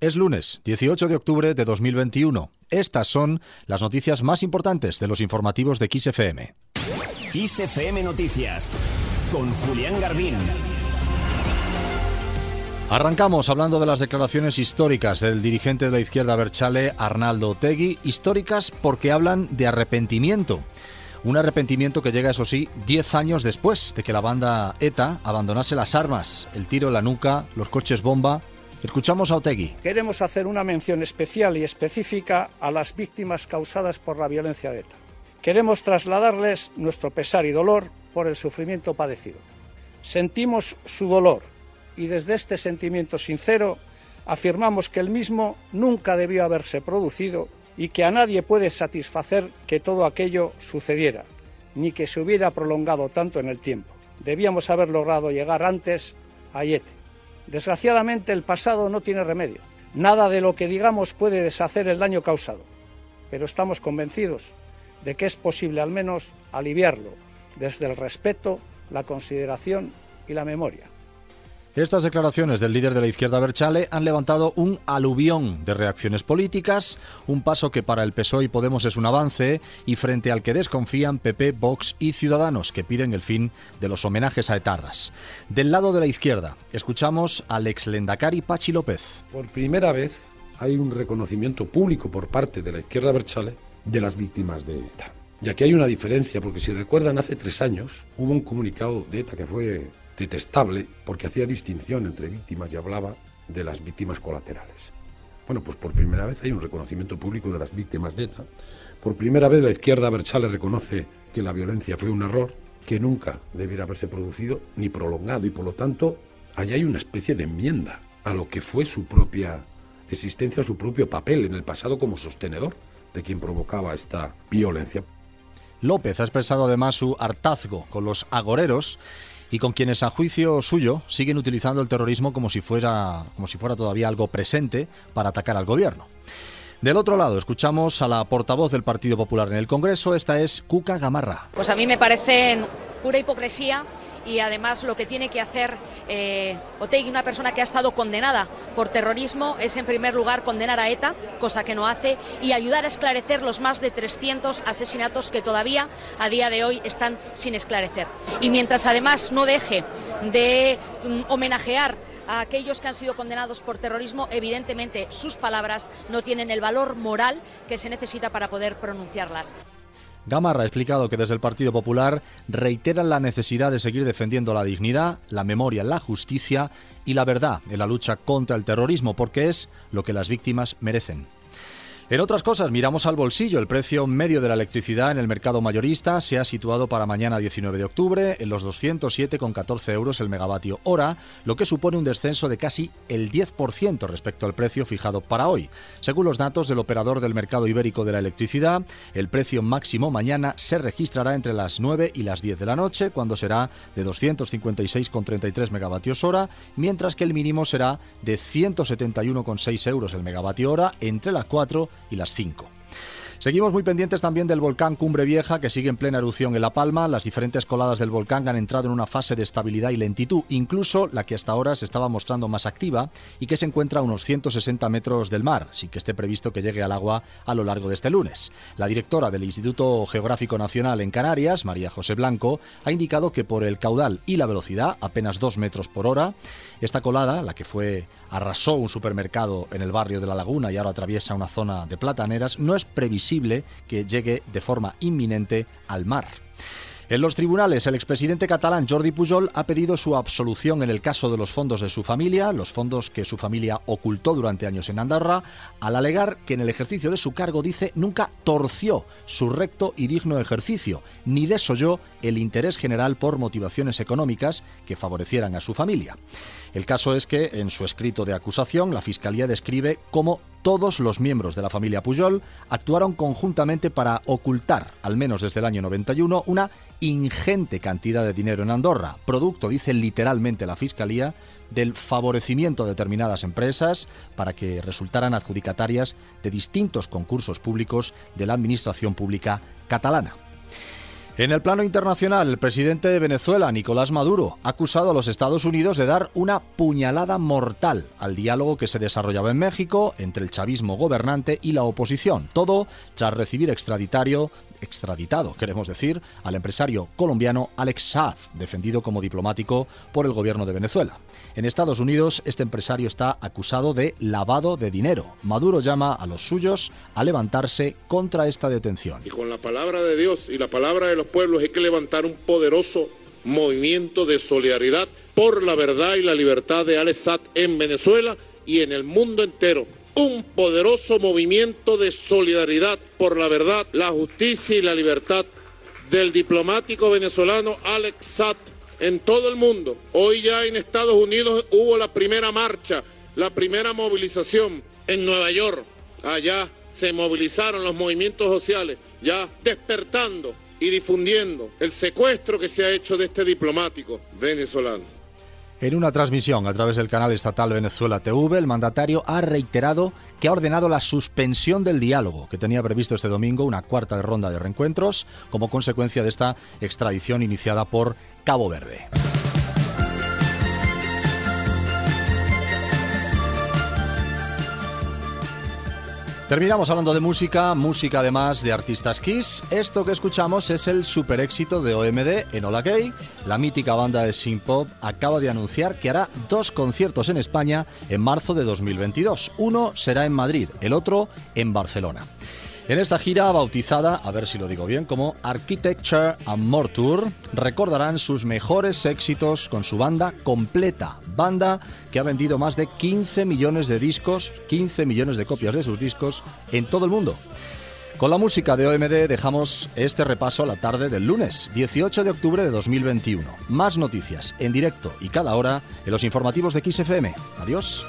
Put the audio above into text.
Es lunes, 18 de octubre de 2021. Estas son las noticias más importantes de los informativos de XFM. XFM Noticias con Julián Garbín. Arrancamos hablando de las declaraciones históricas del dirigente de la izquierda Berchale, Arnaldo Otegui, históricas porque hablan de arrepentimiento. Un arrepentimiento que llega, eso sí, 10 años después de que la banda ETA abandonase las armas, el tiro en la nuca, los coches bomba Escuchamos a Otegui. Queremos hacer una mención especial y específica a las víctimas causadas por la violencia de ETA. Queremos trasladarles nuestro pesar y dolor por el sufrimiento padecido. Sentimos su dolor y desde este sentimiento sincero afirmamos que el mismo nunca debió haberse producido y que a nadie puede satisfacer que todo aquello sucediera, ni que se hubiera prolongado tanto en el tiempo. Debíamos haber logrado llegar antes a Yete. Desgraciadamente el pasado no tiene remedio. Nada de lo que digamos puede deshacer el daño causado, pero estamos convencidos de que es posible al menos aliviarlo desde el respeto, la consideración y la memoria. Estas declaraciones del líder de la izquierda Berchale han levantado un aluvión de reacciones políticas, un paso que para el PSOE y Podemos es un avance y frente al que desconfían PP, Vox y Ciudadanos, que piden el fin de los homenajes a etarras. Del lado de la izquierda, escuchamos al ex Lendakari Pachi López. Por primera vez hay un reconocimiento público por parte de la izquierda Berchale de las víctimas de ETA. Y aquí hay una diferencia, porque si recuerdan, hace tres años hubo un comunicado de ETA que fue detestable porque hacía distinción entre víctimas y hablaba de las víctimas colaterales. Bueno, pues por primera vez hay un reconocimiento público de las víctimas de ETA. Por primera vez la izquierda Berchale reconoce que la violencia fue un error que nunca debiera haberse producido ni prolongado y por lo tanto allá hay una especie de enmienda a lo que fue su propia existencia, su propio papel en el pasado como sostenedor de quien provocaba esta violencia. López ha expresado además su hartazgo con los agoreros y con quienes a juicio suyo siguen utilizando el terrorismo como si fuera, como si fuera todavía algo presente para atacar al gobierno. Del otro lado, escuchamos a la portavoz del Partido Popular en el Congreso, esta es Cuca Gamarra. Pues a mí me parecen pura hipocresía y además lo que tiene que hacer eh, Otegui, una persona que ha estado condenada por terrorismo, es en primer lugar condenar a ETA, cosa que no hace, y ayudar a esclarecer los más de 300 asesinatos que todavía a día de hoy están sin esclarecer. Y mientras además no deje de mm, homenajear a aquellos que han sido condenados por terrorismo, evidentemente sus palabras no tienen el valor moral que se necesita para poder pronunciarlas. Gamarra ha explicado que desde el Partido Popular reiteran la necesidad de seguir defendiendo la dignidad, la memoria, la justicia y la verdad en la lucha contra el terrorismo, porque es lo que las víctimas merecen. En otras cosas, miramos al bolsillo. El precio medio de la electricidad en el mercado mayorista se ha situado para mañana 19 de octubre en los 207,14 euros el megavatio hora, lo que supone un descenso de casi el 10% respecto al precio fijado para hoy. Según los datos del operador del mercado ibérico de la electricidad, el precio máximo mañana se registrará entre las 9 y las 10 de la noche, cuando será de 256,33 megavatios hora, mientras que el mínimo será de 171,6 euros el megavatio hora entre las 4 y las 5. Seguimos muy pendientes también del volcán Cumbre Vieja, que sigue en plena erupción en La Palma. Las diferentes coladas del volcán han entrado en una fase de estabilidad y lentitud, incluso la que hasta ahora se estaba mostrando más activa y que se encuentra a unos 160 metros del mar, sin que esté previsto que llegue al agua a lo largo de este lunes. La directora del Instituto Geográfico Nacional en Canarias, María José Blanco, ha indicado que por el caudal y la velocidad, apenas 2 metros por hora, esta colada, la que fue arrasó un supermercado en el barrio de La Laguna y ahora atraviesa una zona de plataneras, no es previsible que llegue de forma inminente al mar. En los tribunales, el expresidente catalán Jordi Pujol ha pedido su absolución en el caso de los fondos de su familia, los fondos que su familia ocultó durante años en Andorra, al alegar que en el ejercicio de su cargo, dice, nunca torció su recto y digno ejercicio, ni desoyó el interés general por motivaciones económicas que favorecieran a su familia. El caso es que, en su escrito de acusación, la Fiscalía describe cómo todos los miembros de la familia Pujol actuaron conjuntamente para ocultar, al menos desde el año 91, una ingente cantidad de dinero en Andorra, producto, dice literalmente la Fiscalía, del favorecimiento de determinadas empresas para que resultaran adjudicatarias de distintos concursos públicos de la Administración Pública catalana. En el plano internacional, el presidente de Venezuela, Nicolás Maduro, ha acusado a los Estados Unidos de dar una puñalada mortal al diálogo que se desarrollaba en México entre el chavismo gobernante y la oposición. Todo tras recibir extraditario extraditado, queremos decir, al empresario colombiano Alex Saab, defendido como diplomático por el gobierno de Venezuela. En Estados Unidos, este empresario está acusado de lavado de dinero. Maduro llama a los suyos a levantarse contra esta detención. Y con la palabra de Dios y la palabra de los pueblos hay que levantar un poderoso movimiento de solidaridad por la verdad y la libertad de Alex Saab en Venezuela y en el mundo entero un poderoso movimiento de solidaridad por la verdad, la justicia y la libertad del diplomático venezolano Alex Satt en todo el mundo. Hoy ya en Estados Unidos hubo la primera marcha, la primera movilización en Nueva York. Allá se movilizaron los movimientos sociales, ya despertando y difundiendo el secuestro que se ha hecho de este diplomático venezolano. En una transmisión a través del canal estatal Venezuela TV, el mandatario ha reiterado que ha ordenado la suspensión del diálogo que tenía previsto este domingo una cuarta ronda de reencuentros como consecuencia de esta extradición iniciada por Cabo Verde. Terminamos hablando de música, música además de artistas Kiss. Esto que escuchamos es el super éxito de OMD en Hola Gay. La mítica banda de synth pop acaba de anunciar que hará dos conciertos en España en marzo de 2022. Uno será en Madrid, el otro en Barcelona. En esta gira, bautizada, a ver si lo digo bien, como Architecture and More Tour, recordarán sus mejores éxitos con su banda completa. Banda que ha vendido más de 15 millones de discos, 15 millones de copias de sus discos en todo el mundo. Con la música de OMD dejamos este repaso a la tarde del lunes, 18 de octubre de 2021. Más noticias en directo y cada hora en los informativos de XFM. Adiós.